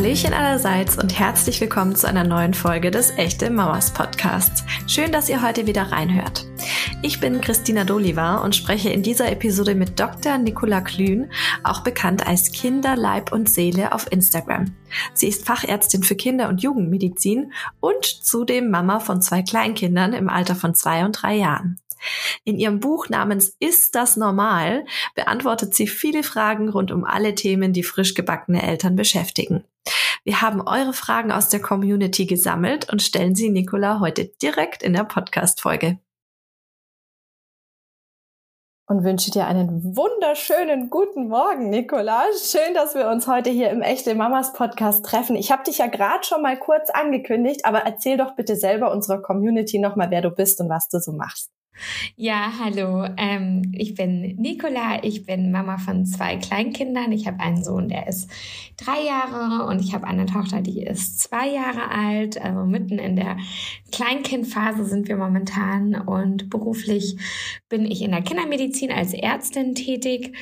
Hallöchen allerseits und herzlich willkommen zu einer neuen Folge des Echte Mamas Podcasts. Schön, dass ihr heute wieder reinhört. Ich bin Christina Doliva und spreche in dieser Episode mit Dr. Nicola Klün, auch bekannt als Kinder, Leib und Seele auf Instagram. Sie ist Fachärztin für Kinder- und Jugendmedizin und zudem Mama von zwei Kleinkindern im Alter von zwei und drei Jahren. In ihrem Buch namens Ist das normal beantwortet sie viele Fragen rund um alle Themen, die frisch gebackene Eltern beschäftigen. Wir haben eure Fragen aus der Community gesammelt und stellen sie Nicola heute direkt in der Podcast-Folge und wünsche dir einen wunderschönen guten Morgen, Nicola. Schön, dass wir uns heute hier im Echte Mamas Podcast treffen. Ich habe dich ja gerade schon mal kurz angekündigt, aber erzähl doch bitte selber unserer Community nochmal, wer du bist und was du so machst. Ja, hallo. Ähm, ich bin Nicola. Ich bin Mama von zwei Kleinkindern. Ich habe einen Sohn, der ist drei Jahre und ich habe eine Tochter, die ist zwei Jahre alt. Also mitten in der Kleinkindphase sind wir momentan und beruflich bin ich in der Kindermedizin als Ärztin tätig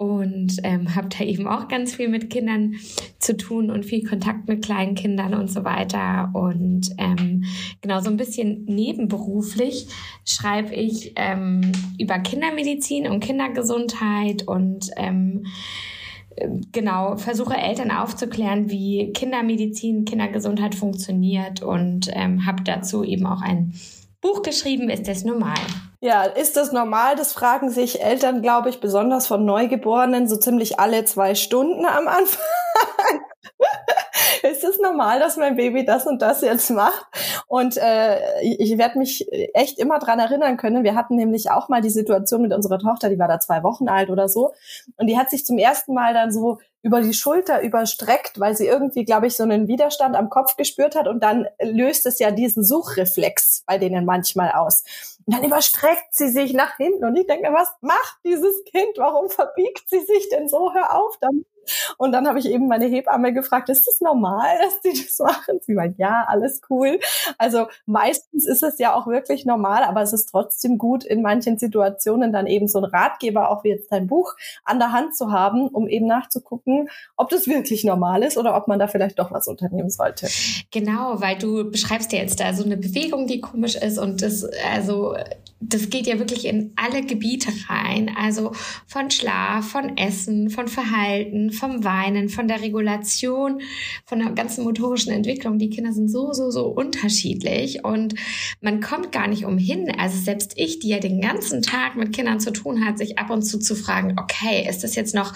und ähm, habe da eben auch ganz viel mit Kindern zu tun und viel Kontakt mit kleinen Kindern und so weiter. Und ähm, genau so ein bisschen nebenberuflich schreibe ich ähm, über Kindermedizin und Kindergesundheit und ähm, genau versuche Eltern aufzuklären, wie Kindermedizin, Kindergesundheit funktioniert und ähm, habe dazu eben auch ein Buch geschrieben, ist das normal? Ja, ist das normal? Das fragen sich Eltern, glaube ich, besonders von Neugeborenen so ziemlich alle zwei Stunden am Anfang. ist es normal, dass mein Baby das und das jetzt macht? Und äh, ich werde mich echt immer dran erinnern können. Wir hatten nämlich auch mal die Situation mit unserer Tochter, die war da zwei Wochen alt oder so. Und die hat sich zum ersten Mal dann so über die Schulter überstreckt, weil sie irgendwie, glaube ich, so einen Widerstand am Kopf gespürt hat und dann löst es ja diesen Suchreflex bei denen manchmal aus. Und dann überstreckt sie sich nach hinten und ich denke, was macht dieses Kind? Warum verbiegt sie sich denn so? Hör auf damit. Und dann habe ich eben meine Hebamme gefragt, ist das normal, dass die das machen? Sie meint, ja, alles cool. Also meistens ist es ja auch wirklich normal, aber es ist trotzdem gut, in manchen Situationen dann eben so ein Ratgeber, auch wie jetzt dein Buch, an der Hand zu haben, um eben nachzugucken, ob das wirklich normal ist oder ob man da vielleicht doch was unternehmen sollte. Genau, weil du beschreibst ja jetzt da so eine Bewegung, die komisch ist und das, also das geht ja wirklich in alle Gebiete rein. Also von Schlaf, von Essen, von Verhalten, vom Weinen, von der Regulation, von der ganzen motorischen Entwicklung. Die Kinder sind so, so, so unterschiedlich und man kommt gar nicht umhin. Also selbst ich, die ja den ganzen Tag mit Kindern zu tun hat, sich ab und zu zu fragen, okay, ist das jetzt noch,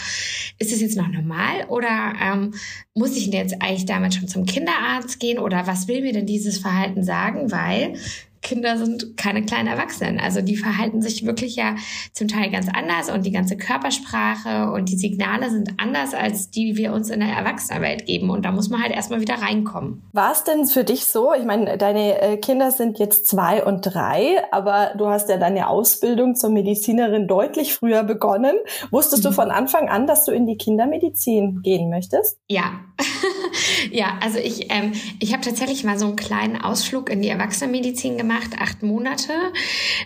ist das jetzt noch normal oder ähm, muss ich denn jetzt eigentlich damit schon zum Kinderarzt gehen oder was will mir denn dieses Verhalten sagen? Weil Kinder sind keine kleinen Erwachsenen. Also die verhalten sich wirklich ja zum Teil ganz anders und die ganze Körpersprache und die Signale sind anders als die, die wir uns in der Erwachsenenwelt geben. Und da muss man halt erstmal wieder reinkommen. War es denn für dich so? Ich meine, deine äh, Kinder sind jetzt zwei und drei, aber du hast ja deine Ausbildung zur Medizinerin deutlich früher begonnen. Wusstest mhm. du von Anfang an, dass du in die Kindermedizin gehen möchtest? Ja. ja, also ich, ähm, ich habe tatsächlich mal so einen kleinen Ausflug in die Erwachsenenmedizin gemacht gemacht, acht Monate.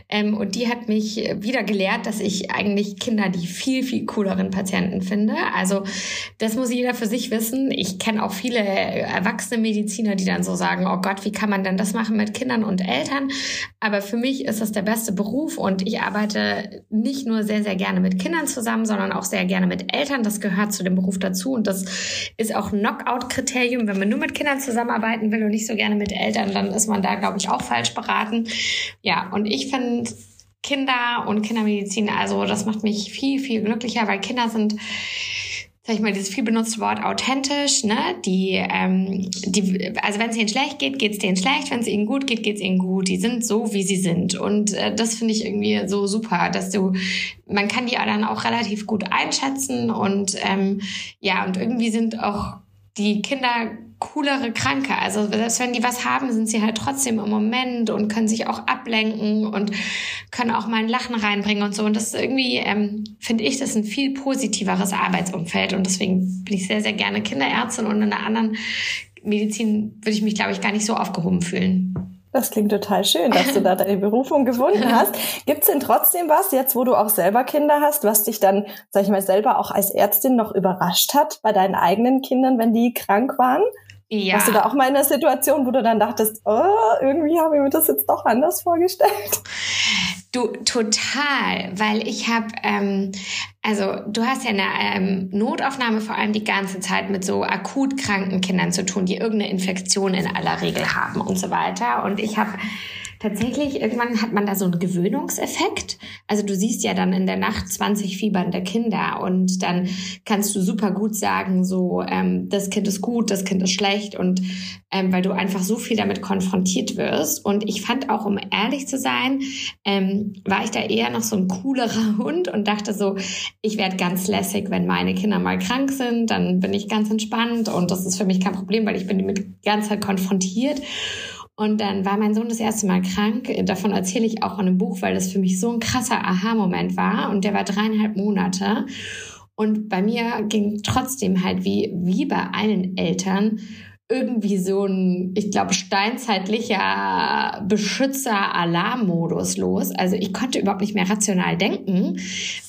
Ähm, und die hat mich wieder gelehrt, dass ich eigentlich Kinder die viel, viel cooleren Patienten finde. Also das muss jeder für sich wissen. Ich kenne auch viele erwachsene Mediziner, die dann so sagen, oh Gott, wie kann man denn das machen mit Kindern und Eltern? Aber für mich ist das der beste Beruf und ich arbeite nicht nur sehr, sehr gerne mit Kindern zusammen, sondern auch sehr gerne mit Eltern. Das gehört zu dem Beruf dazu und das ist auch ein Knockout-Kriterium. Wenn man nur mit Kindern zusammenarbeiten will und nicht so gerne mit Eltern, dann ist man da, glaube ich, auch falsch beraten beraten. Ja, und ich finde Kinder und Kindermedizin, also das macht mich viel, viel glücklicher, weil Kinder sind sag ich mal, dieses viel benutzte Wort authentisch, ne? Die, ähm, die, also wenn es ihnen schlecht geht, geht es denen schlecht, wenn es ihnen gut geht, geht es ihnen gut. Die sind so, wie sie sind. Und äh, das finde ich irgendwie so super, dass du, man kann die dann auch relativ gut einschätzen und ähm, ja, und irgendwie sind auch die Kinder coolere Kranke. Also selbst wenn die was haben, sind sie halt trotzdem im Moment und können sich auch ablenken und können auch mal ein Lachen reinbringen und so. Und das ist irgendwie, ähm, finde ich, das ist ein viel positiveres Arbeitsumfeld. Und deswegen bin ich sehr, sehr gerne Kinderärztin und in einer anderen Medizin würde ich mich, glaube ich, gar nicht so aufgehoben fühlen. Das klingt total schön, dass du da deine Berufung gefunden hast. Gibt es denn trotzdem was, jetzt wo du auch selber Kinder hast, was dich dann, sag ich mal, selber auch als Ärztin noch überrascht hat bei deinen eigenen Kindern, wenn die krank waren? Ja. Warst du da auch mal in einer Situation, wo du dann dachtest, oh, irgendwie habe ich mir das jetzt doch anders vorgestellt? Du, total, weil ich habe, ähm, also du hast ja eine ähm, Notaufnahme vor allem die ganze Zeit mit so akut kranken Kindern zu tun, die irgendeine Infektion in aller Regel haben und so weiter. Und ich habe tatsächlich, irgendwann hat man da so einen Gewöhnungseffekt. Also du siehst ja dann in der Nacht 20 fiebernde Kinder und dann kannst du super gut sagen, so, ähm, das Kind ist gut, das Kind ist schlecht und ähm, weil du einfach so viel damit konfrontiert wirst. Und ich fand auch, um ehrlich zu sein, ähm, war ich da eher noch so ein coolerer Hund und dachte so, ich werde ganz lässig, wenn meine Kinder mal krank sind, dann bin ich ganz entspannt und das ist für mich kein Problem, weil ich bin damit die ganze Zeit konfrontiert. Und dann war mein Sohn das erste Mal krank. Davon erzähle ich auch in einem Buch, weil das für mich so ein krasser Aha-Moment war. Und der war dreieinhalb Monate. Und bei mir ging trotzdem halt wie, wie bei allen Eltern irgendwie so ein, ich glaube, steinzeitlicher Beschützer-Alarmmodus los. Also ich konnte überhaupt nicht mehr rational denken,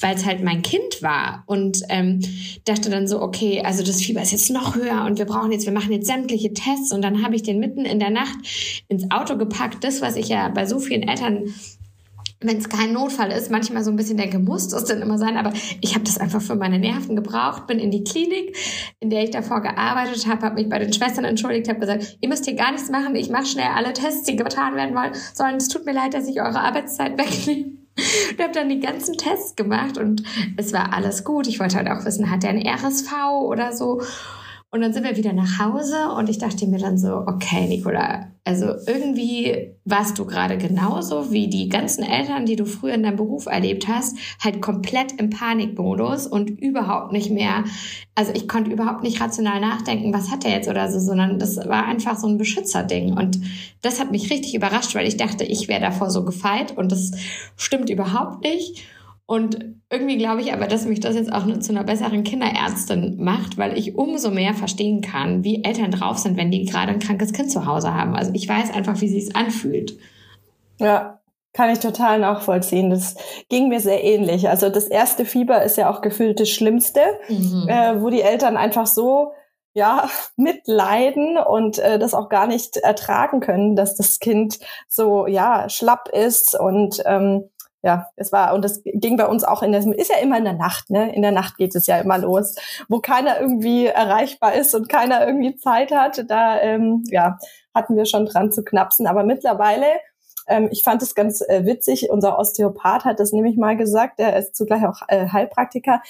weil es halt mein Kind war. Und ähm, dachte dann so, okay, also das Fieber ist jetzt noch höher und wir brauchen jetzt, wir machen jetzt sämtliche Tests. Und dann habe ich den mitten in der Nacht ins Auto gepackt. Das, was ich ja bei so vielen Eltern wenn es kein Notfall ist, manchmal so ein bisschen denke, muss das denn immer sein, aber ich habe das einfach für meine Nerven gebraucht, bin in die Klinik, in der ich davor gearbeitet habe, habe mich bei den Schwestern entschuldigt, habe gesagt, ihr müsst hier gar nichts machen, ich mache schnell alle Tests, die getan werden sondern es tut mir leid, dass ich eure Arbeitszeit wegnehme. Und habe dann die ganzen Tests gemacht und es war alles gut. Ich wollte halt auch wissen, hat der ein RSV oder so? Und dann sind wir wieder nach Hause und ich dachte mir dann so, okay, Nicola, also irgendwie warst du gerade genauso wie die ganzen Eltern, die du früher in deinem Beruf erlebt hast, halt komplett im Panikmodus und überhaupt nicht mehr, also ich konnte überhaupt nicht rational nachdenken, was hat er jetzt oder so, sondern das war einfach so ein Beschützerding. Und das hat mich richtig überrascht, weil ich dachte, ich wäre davor so gefeit und das stimmt überhaupt nicht. Und irgendwie glaube ich aber, dass mich das jetzt auch nur zu einer besseren Kinderärztin macht, weil ich umso mehr verstehen kann, wie Eltern drauf sind, wenn die gerade ein krankes Kind zu Hause haben. Also ich weiß einfach, wie sich anfühlt. Ja, kann ich total nachvollziehen. Das ging mir sehr ähnlich. Also das erste Fieber ist ja auch gefühlt das Schlimmste, mhm. äh, wo die Eltern einfach so ja, mitleiden und äh, das auch gar nicht ertragen können, dass das Kind so, ja, schlapp ist und ähm, ja, es war, und das ging bei uns auch in der, ist ja immer in der Nacht, ne? In der Nacht geht es ja immer los, wo keiner irgendwie erreichbar ist und keiner irgendwie Zeit hat. Da, ähm, ja, hatten wir schon dran zu knapsen. Aber mittlerweile, ähm, ich fand es ganz äh, witzig, unser Osteopath hat das nämlich mal gesagt, der ist zugleich auch äh, Heilpraktiker,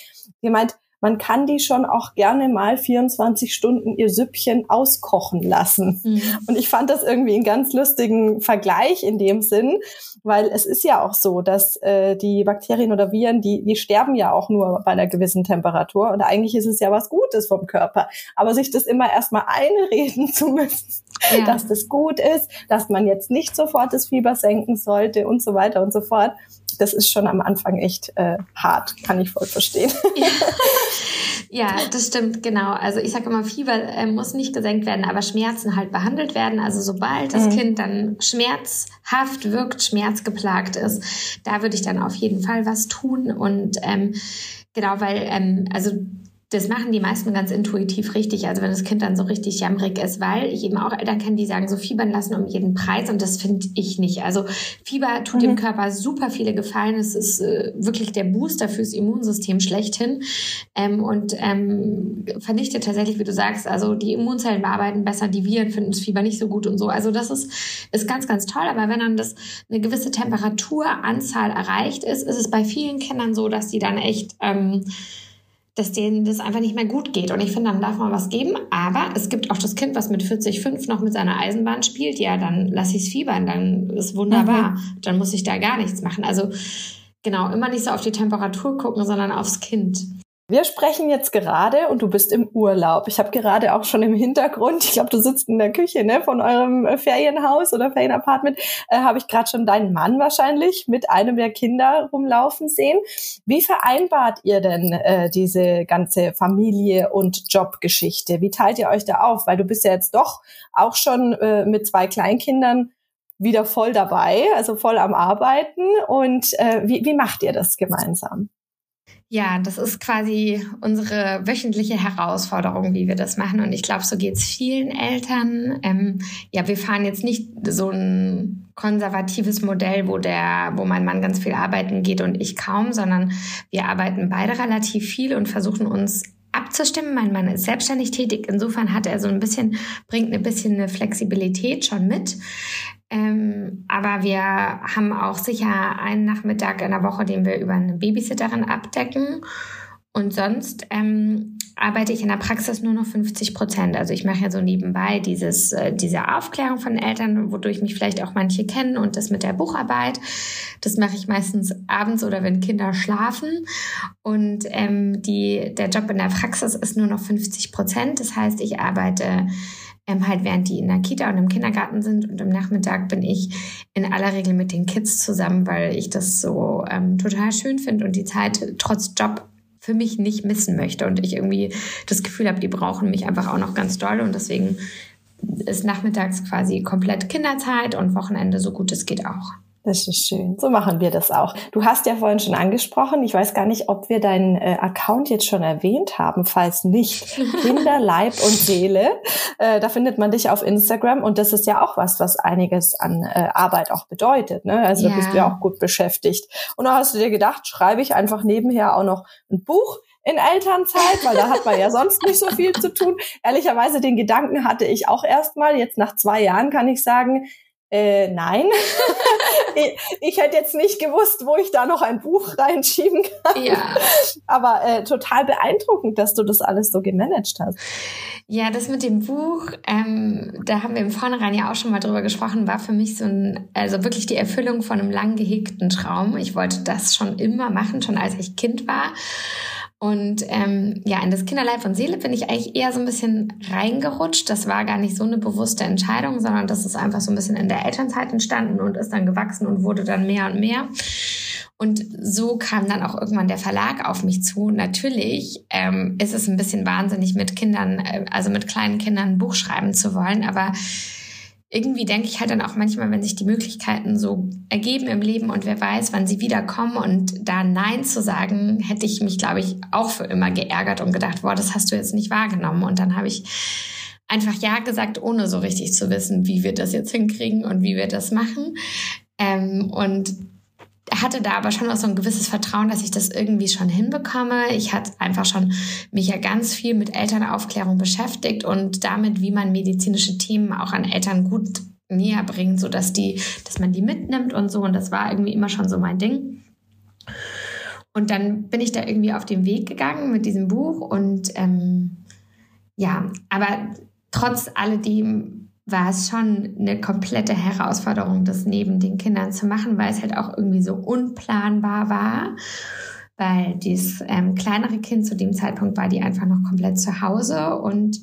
gemeint, man kann die schon auch gerne mal 24 Stunden ihr Süppchen auskochen lassen. Mhm. Und ich fand das irgendwie einen ganz lustigen Vergleich in dem Sinn, weil es ist ja auch so, dass äh, die Bakterien oder Viren, die, die sterben ja auch nur bei einer gewissen Temperatur. Und eigentlich ist es ja was Gutes vom Körper. Aber sich das immer erstmal einreden zu müssen, ja. dass das gut ist, dass man jetzt nicht sofort das Fieber senken sollte und so weiter und so fort das ist schon am Anfang echt äh, hart, kann ich voll verstehen. Ja. ja, das stimmt, genau. Also ich sage immer, Fieber äh, muss nicht gesenkt werden, aber Schmerzen halt behandelt werden. Also sobald das mhm. Kind dann schmerzhaft wirkt, schmerzgeplagt ist, da würde ich dann auf jeden Fall was tun. Und ähm, genau, weil, ähm, also das machen die meisten ganz intuitiv richtig. Also wenn das Kind dann so richtig jammerig ist, weil ich eben auch Eltern kenne, die sagen, so fiebern lassen um jeden Preis und das finde ich nicht. Also Fieber tut mhm. dem Körper super viele Gefallen. Es ist äh, wirklich der Booster fürs Immunsystem schlechthin ähm, und ähm, vernichtet tatsächlich, wie du sagst, also die Immunzellen bearbeiten besser, die Viren finden das Fieber nicht so gut und so. Also das ist, ist ganz, ganz toll. Aber wenn dann das eine gewisse Temperaturanzahl erreicht ist, ist es bei vielen Kindern so, dass die dann echt ähm, dass denen das einfach nicht mehr gut geht. Und ich finde, dann darf man was geben. Aber es gibt auch das Kind, was mit 40,5 noch mit seiner Eisenbahn spielt. Ja, dann lasse ich es fiebern, dann ist wunderbar. Mhm. Dann muss ich da gar nichts machen. Also genau, immer nicht so auf die Temperatur gucken, sondern aufs Kind. Wir sprechen jetzt gerade und du bist im Urlaub. Ich habe gerade auch schon im Hintergrund, ich glaube, du sitzt in der Küche ne, von eurem äh, Ferienhaus oder Ferienapartment, äh, habe ich gerade schon deinen Mann wahrscheinlich mit einem der Kinder rumlaufen sehen. Wie vereinbart ihr denn äh, diese ganze Familie und Jobgeschichte? Wie teilt ihr euch da auf? Weil du bist ja jetzt doch auch schon äh, mit zwei Kleinkindern wieder voll dabei, also voll am Arbeiten. Und äh, wie, wie macht ihr das gemeinsam? Ja, das ist quasi unsere wöchentliche Herausforderung, wie wir das machen. Und ich glaube, so geht's vielen Eltern. Ähm, ja, wir fahren jetzt nicht so ein konservatives Modell, wo der, wo mein Mann ganz viel arbeiten geht und ich kaum, sondern wir arbeiten beide relativ viel und versuchen uns abzustimmen. Mein Mann ist selbstständig tätig. Insofern hat er so ein bisschen, bringt ein bisschen eine Flexibilität schon mit. Ähm, aber wir haben auch sicher einen Nachmittag in der Woche, den wir über eine Babysitterin abdecken. Und sonst ähm, arbeite ich in der Praxis nur noch 50 Prozent. Also ich mache ja so nebenbei dieses, äh, diese Aufklärung von Eltern, wodurch mich vielleicht auch manche kennen und das mit der Bucharbeit. Das mache ich meistens abends oder wenn Kinder schlafen. Und ähm, die, der Job in der Praxis ist nur noch 50 Prozent. Das heißt, ich arbeite ähm, halt während die in der Kita und im Kindergarten sind und im Nachmittag bin ich in aller Regel mit den Kids zusammen, weil ich das so ähm, total schön finde und die Zeit trotz Job für mich nicht missen möchte und ich irgendwie das Gefühl habe, die brauchen mich einfach auch noch ganz doll und deswegen ist nachmittags quasi komplett Kinderzeit und Wochenende so gut es geht auch. Das ist schön. So machen wir das auch. Du hast ja vorhin schon angesprochen, ich weiß gar nicht, ob wir deinen äh, Account jetzt schon erwähnt haben. Falls nicht, Kinder, Leib und Seele. Äh, da findet man dich auf Instagram und das ist ja auch was, was einiges an äh, Arbeit auch bedeutet. Ne? Also ja. da bist du ja auch gut beschäftigt. Und da hast du dir gedacht, schreibe ich einfach nebenher auch noch ein Buch in Elternzeit, weil da hat man ja sonst nicht so viel zu tun. Ehrlicherweise den Gedanken hatte ich auch erstmal. Jetzt nach zwei Jahren kann ich sagen, äh, nein. ich, ich, hätte jetzt nicht gewusst, wo ich da noch ein Buch reinschieben kann. Ja. Aber äh, total beeindruckend, dass du das alles so gemanagt hast. Ja, das mit dem Buch, ähm, da haben wir im Vornherein ja auch schon mal drüber gesprochen, war für mich so ein, also wirklich die Erfüllung von einem lang gehegten Traum. Ich wollte das schon immer machen, schon als ich Kind war. Und ähm, ja, in das Kinderleib und Seele bin ich eigentlich eher so ein bisschen reingerutscht. Das war gar nicht so eine bewusste Entscheidung, sondern das ist einfach so ein bisschen in der Elternzeit entstanden und ist dann gewachsen und wurde dann mehr und mehr. Und so kam dann auch irgendwann der Verlag auf mich zu. Natürlich ähm, ist es ein bisschen wahnsinnig, mit Kindern, äh, also mit kleinen Kindern ein Buch schreiben zu wollen, aber irgendwie denke ich halt dann auch manchmal, wenn sich die Möglichkeiten so ergeben im Leben und wer weiß, wann sie wiederkommen und da Nein zu sagen, hätte ich mich, glaube ich, auch für immer geärgert und gedacht, boah, das hast du jetzt nicht wahrgenommen. Und dann habe ich einfach Ja gesagt, ohne so richtig zu wissen, wie wir das jetzt hinkriegen und wie wir das machen. Ähm, und hatte da aber schon auch so ein gewisses Vertrauen, dass ich das irgendwie schon hinbekomme. Ich hatte einfach schon mich ja ganz viel mit Elternaufklärung beschäftigt und damit, wie man medizinische Themen auch an Eltern gut näher bringt, so dass die, dass man die mitnimmt und so. Und das war irgendwie immer schon so mein Ding. Und dann bin ich da irgendwie auf den Weg gegangen mit diesem Buch und ähm, ja, aber trotz alledem war es schon eine komplette Herausforderung, das neben den Kindern zu machen, weil es halt auch irgendwie so unplanbar war. Weil dieses ähm, kleinere Kind zu dem Zeitpunkt war die einfach noch komplett zu Hause und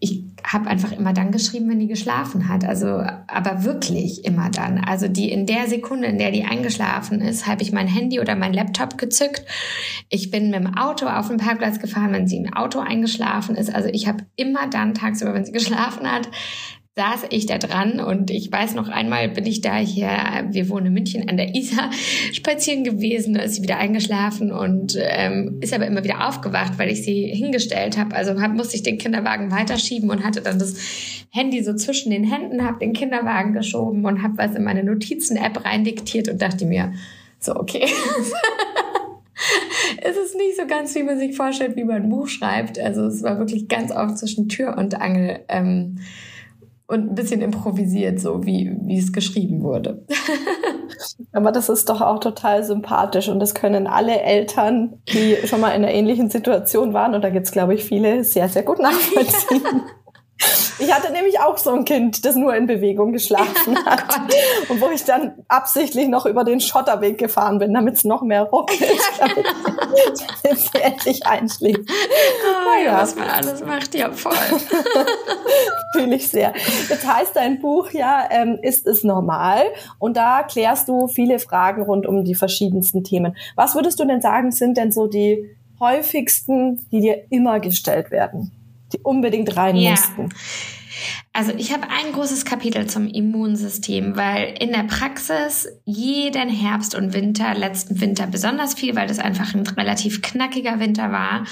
ich habe einfach immer dann geschrieben, wenn die geschlafen hat. Also, aber wirklich immer dann. Also die in der Sekunde, in der die eingeschlafen ist, habe ich mein Handy oder mein Laptop gezückt. Ich bin mit dem Auto auf den Parkplatz gefahren, wenn sie im Auto eingeschlafen ist. Also ich habe immer dann tagsüber, wenn sie geschlafen hat, saß ich da dran und ich weiß noch einmal bin ich da hier, wir wohnen in München an der Isar, spazieren gewesen, da ist sie wieder eingeschlafen und ähm, ist aber immer wieder aufgewacht, weil ich sie hingestellt habe. Also hab, musste ich den Kinderwagen weiterschieben und hatte dann das Handy so zwischen den Händen, habe den Kinderwagen geschoben und habe was in meine Notizen-App reindiktiert und dachte mir, so okay. es ist nicht so ganz, wie man sich vorstellt, wie man ein Buch schreibt. Also es war wirklich ganz oft zwischen Tür und Angel. Ähm, und ein bisschen improvisiert, so wie, wie es geschrieben wurde. Aber das ist doch auch total sympathisch und das können alle Eltern, die schon mal in einer ähnlichen Situation waren, und da gibt's glaube ich, viele, sehr, sehr gut nachvollziehen. Ich hatte nämlich auch so ein Kind, das nur in Bewegung geschlafen oh hat. Oh und wo ich dann absichtlich noch über den Schotterweg gefahren bin, damit es noch mehr ruckelt, damit, damit sie endlich einschläft. Oh, ja, was man alles macht, ja voll. Fühle ich sehr. Jetzt heißt dein Buch ja, ähm, ist es normal? Und da klärst du viele Fragen rund um die verschiedensten Themen. Was würdest du denn sagen, sind denn so die häufigsten, die dir immer gestellt werden? Die unbedingt rein ja. mussten? Also ich habe ein großes Kapitel zum Immunsystem, weil in der Praxis jeden Herbst und Winter, letzten Winter besonders viel, weil das einfach ein relativ knackiger Winter war,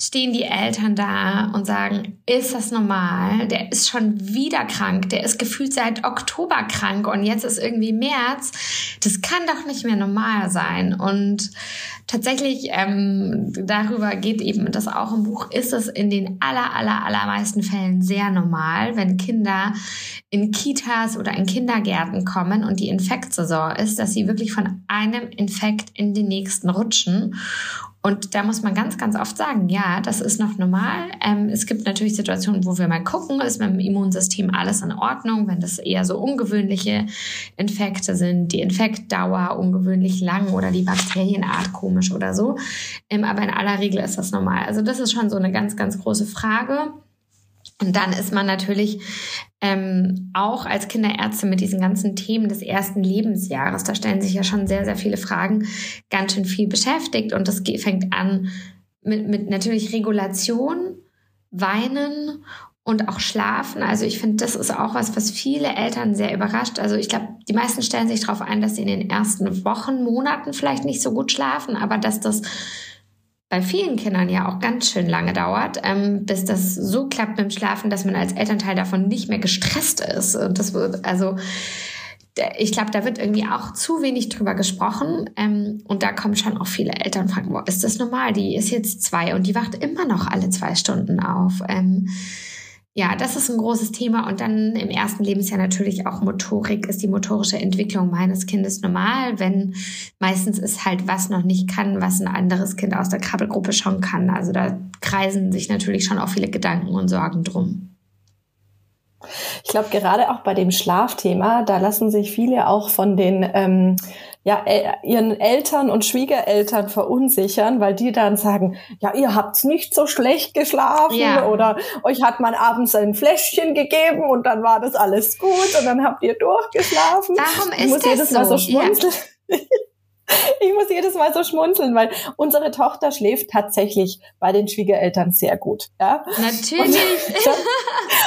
stehen die Eltern da und sagen, ist das normal? Der ist schon wieder krank, der ist gefühlt seit Oktober krank und jetzt ist irgendwie März. Das kann doch nicht mehr normal sein. Und tatsächlich, ähm, darüber geht eben das auch im Buch, ist es in den aller, aller, allermeisten Fällen sehr normal, wenn Kinder in Kitas oder in Kindergärten kommen und die Infektsaison ist, dass sie wirklich von einem Infekt in den nächsten rutschen. Und da muss man ganz, ganz oft sagen, ja, das ist noch normal. Ähm, es gibt natürlich Situationen, wo wir mal gucken, ist mit dem Immunsystem alles in Ordnung, wenn das eher so ungewöhnliche Infekte sind, die Infektdauer ungewöhnlich lang oder die Bakterienart komisch oder so. Ähm, aber in aller Regel ist das normal. Also das ist schon so eine ganz, ganz große Frage. Und dann ist man natürlich ähm, auch als Kinderärzte mit diesen ganzen Themen des ersten Lebensjahres, da stellen sich ja schon sehr, sehr viele Fragen, ganz schön viel beschäftigt. Und das fängt an mit, mit natürlich Regulation, Weinen und auch Schlafen. Also ich finde, das ist auch was, was viele Eltern sehr überrascht. Also ich glaube, die meisten stellen sich darauf ein, dass sie in den ersten Wochen, Monaten vielleicht nicht so gut schlafen, aber dass das bei vielen Kindern ja auch ganz schön lange dauert, ähm, bis das so klappt mit dem Schlafen, dass man als Elternteil davon nicht mehr gestresst ist. Und das wird, also, ich glaube, da wird irgendwie auch zu wenig drüber gesprochen. Ähm, und da kommen schon auch viele Eltern und fragen, boah, ist das normal? Die ist jetzt zwei und die wacht immer noch alle zwei Stunden auf. Ähm, ja, das ist ein großes Thema. Und dann im ersten Lebensjahr natürlich auch Motorik. Ist die motorische Entwicklung meines Kindes normal? Wenn meistens ist halt was noch nicht kann, was ein anderes Kind aus der Krabbelgruppe schon kann. Also da kreisen sich natürlich schon auch viele Gedanken und Sorgen drum. Ich glaube, gerade auch bei dem Schlafthema, da lassen sich viele auch von den ähm, ja, ihren Eltern und Schwiegereltern verunsichern, weil die dann sagen, ja, ihr habt's nicht so schlecht geschlafen ja. oder euch hat man abends ein Fläschchen gegeben und dann war das alles gut und dann habt ihr durchgeschlafen. Warum ist ich muss das jedes Mal so, so schmunzeln. Ja. Ich muss jedes Mal so schmunzeln, weil unsere Tochter schläft tatsächlich bei den Schwiegereltern sehr gut. Ja? Natürlich.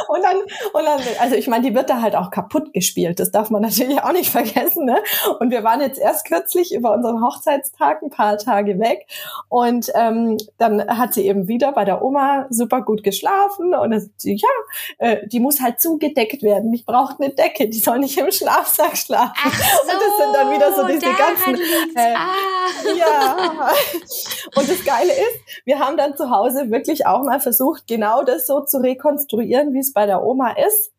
Und dann, und dann, also ich meine, die wird da halt auch kaputt gespielt. Das darf man natürlich auch nicht vergessen. Ne? Und wir waren jetzt erst kürzlich über unseren Hochzeitstag ein paar Tage weg. Und ähm, dann hat sie eben wieder bei der Oma super gut geschlafen. Und dann sie, ja, äh, die muss halt zugedeckt werden. Ich brauche eine Decke, die soll nicht im Schlafsack schlafen. So, und das sind dann wieder so diese ganzen. Äh, ah. Ja. Und das Geile ist, wir haben dann zu Hause wirklich auch mal versucht, genau das so zu rekonstruieren, wie es bei der Oma ist.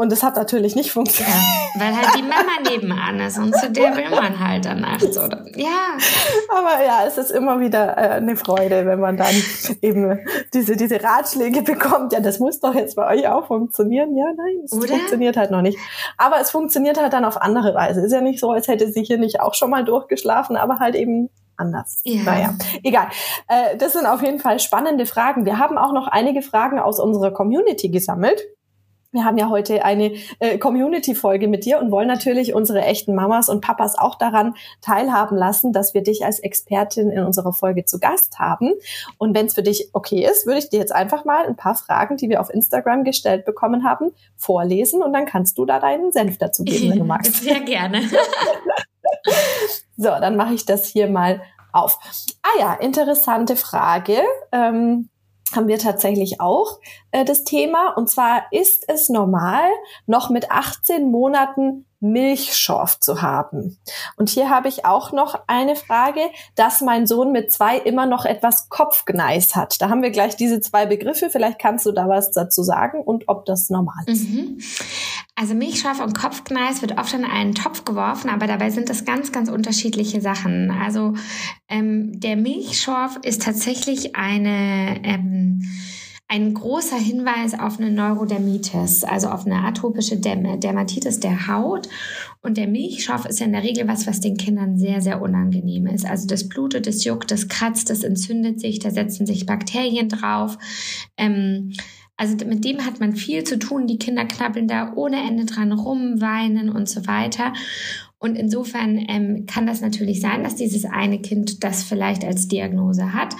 Und es hat natürlich nicht funktioniert. Ja, weil halt die Mama nebenan ist und zu der will man halt dann nachts, oder? Ja. Aber ja, es ist immer wieder äh, eine Freude, wenn man dann eben diese, diese Ratschläge bekommt. Ja, das muss doch jetzt bei euch auch funktionieren. Ja, nein, es oder? funktioniert halt noch nicht. Aber es funktioniert halt dann auf andere Weise. Ist ja nicht so, als hätte sie hier nicht auch schon mal durchgeschlafen, aber halt eben anders. Ja. Naja, egal. Äh, das sind auf jeden Fall spannende Fragen. Wir haben auch noch einige Fragen aus unserer Community gesammelt. Wir haben ja heute eine äh, Community-Folge mit dir und wollen natürlich unsere echten Mamas und Papas auch daran teilhaben lassen, dass wir dich als Expertin in unserer Folge zu Gast haben. Und wenn es für dich okay ist, würde ich dir jetzt einfach mal ein paar Fragen, die wir auf Instagram gestellt bekommen haben, vorlesen und dann kannst du da deinen Senf dazu geben, wenn du magst. Sehr gerne. so, dann mache ich das hier mal auf. Ah ja, interessante Frage. Ähm, haben wir tatsächlich auch äh, das Thema. Und zwar ist es normal, noch mit 18 Monaten Milchschorf zu haben. Und hier habe ich auch noch eine Frage, dass mein Sohn mit zwei immer noch etwas Kopfgneis hat. Da haben wir gleich diese zwei Begriffe. Vielleicht kannst du da was dazu sagen und ob das normal ist. Mhm. Also Milchschorf und Kopfgneis wird oft in einen Topf geworfen, aber dabei sind das ganz, ganz unterschiedliche Sachen. Also ähm, der Milchschorf ist tatsächlich eine ähm, ein großer Hinweis auf eine Neurodermitis, also auf eine atopische Dermatitis der Haut. Und der Milchschorf ist ja in der Regel was, was den Kindern sehr, sehr unangenehm ist. Also das blutet, das juckt, das kratzt, das entzündet sich, da setzen sich Bakterien drauf. Ähm, also mit dem hat man viel zu tun. Die Kinder knabbeln da ohne Ende dran rum, weinen und so weiter. Und insofern ähm, kann das natürlich sein, dass dieses eine Kind das vielleicht als Diagnose hat.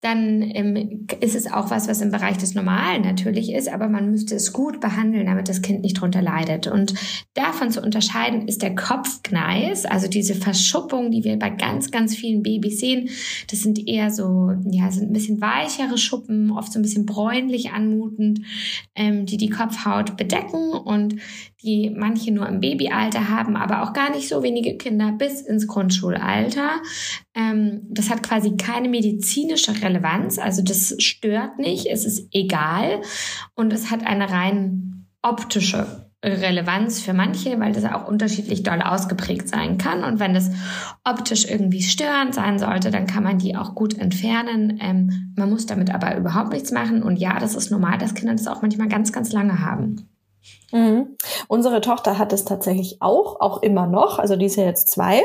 Dann ähm, ist es auch was, was im Bereich des Normalen natürlich ist, aber man müsste es gut behandeln, damit das Kind nicht drunter leidet. Und davon zu unterscheiden ist der Kopfkneis, also diese Verschuppung, die wir bei ganz, ganz vielen Babys sehen. Das sind eher so, ja, sind ein bisschen weichere Schuppen, oft so ein bisschen bräunlich anmutend, ähm, die die Kopfhaut bedecken und die manche nur im Babyalter haben, aber auch gar nicht so wenige Kinder bis ins Grundschulalter. Ähm, das hat quasi keine medizinische Relevanz, also das stört nicht, es ist egal und es hat eine rein optische Relevanz für manche, weil das auch unterschiedlich doll ausgeprägt sein kann. Und wenn das optisch irgendwie störend sein sollte, dann kann man die auch gut entfernen. Ähm, man muss damit aber überhaupt nichts machen. Und ja, das ist normal, dass Kinder das auch manchmal ganz, ganz lange haben. Mhm. Unsere Tochter hat es tatsächlich auch, auch immer noch. Also die ist ja jetzt zwei.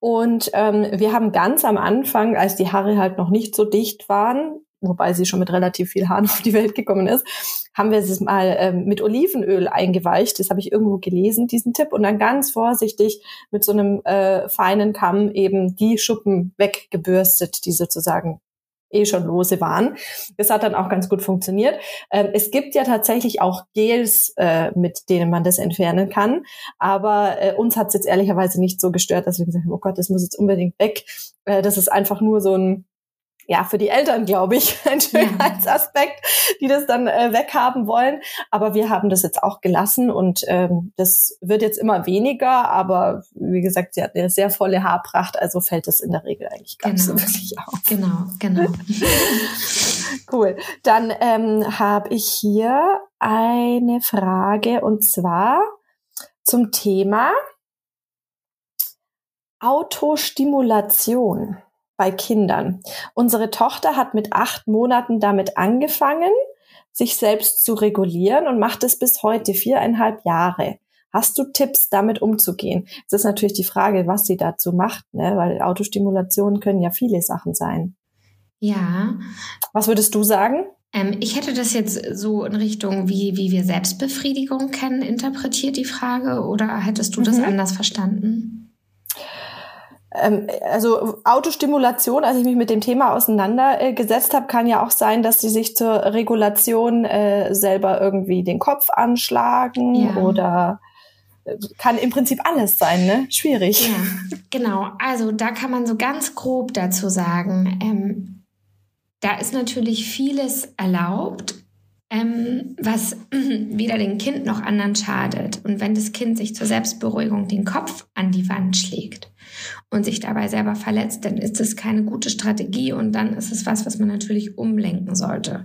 Und ähm, wir haben ganz am Anfang, als die Haare halt noch nicht so dicht waren, wobei sie schon mit relativ viel Haaren auf die Welt gekommen ist, haben wir es mal ähm, mit Olivenöl eingeweicht. Das habe ich irgendwo gelesen, diesen Tipp. Und dann ganz vorsichtig mit so einem äh, feinen Kamm eben die Schuppen weggebürstet, die sozusagen eh schon lose waren. Das hat dann auch ganz gut funktioniert. Ähm, es gibt ja tatsächlich auch Gels, äh, mit denen man das entfernen kann. Aber äh, uns hat es jetzt ehrlicherweise nicht so gestört, dass wir gesagt haben, oh Gott, das muss jetzt unbedingt weg. Äh, das ist einfach nur so ein ja, für die Eltern, glaube ich, ein Schönheitsaspekt, die das dann äh, weghaben wollen. Aber wir haben das jetzt auch gelassen und ähm, das wird jetzt immer weniger. Aber wie gesagt, sie hat eine sehr volle Haarpracht, also fällt das in der Regel eigentlich ganz genau. so wirklich auf. Genau, genau. cool. Dann ähm, habe ich hier eine Frage und zwar zum Thema Autostimulation bei Kindern. Unsere Tochter hat mit acht Monaten damit angefangen, sich selbst zu regulieren und macht es bis heute viereinhalb Jahre. Hast du Tipps, damit umzugehen? Es ist natürlich die Frage, was sie dazu macht, ne? weil Autostimulationen können ja viele Sachen sein. Ja. Was würdest du sagen? Ähm, ich hätte das jetzt so in Richtung, wie, wie wir Selbstbefriedigung kennen, interpretiert, die Frage, oder hättest du das mhm. anders verstanden? Ähm, also Autostimulation, als ich mich mit dem Thema auseinandergesetzt habe, kann ja auch sein, dass sie sich zur Regulation äh, selber irgendwie den Kopf anschlagen ja. oder äh, kann im Prinzip alles sein, ne? Schwierig. Ja, genau. Also da kann man so ganz grob dazu sagen, ähm, da ist natürlich vieles erlaubt, ähm, was weder dem Kind noch anderen schadet. Und wenn das Kind sich zur Selbstberuhigung den Kopf an die Wand schlägt, und sich dabei selber verletzt, dann ist es keine gute Strategie und dann ist es was, was man natürlich umlenken sollte.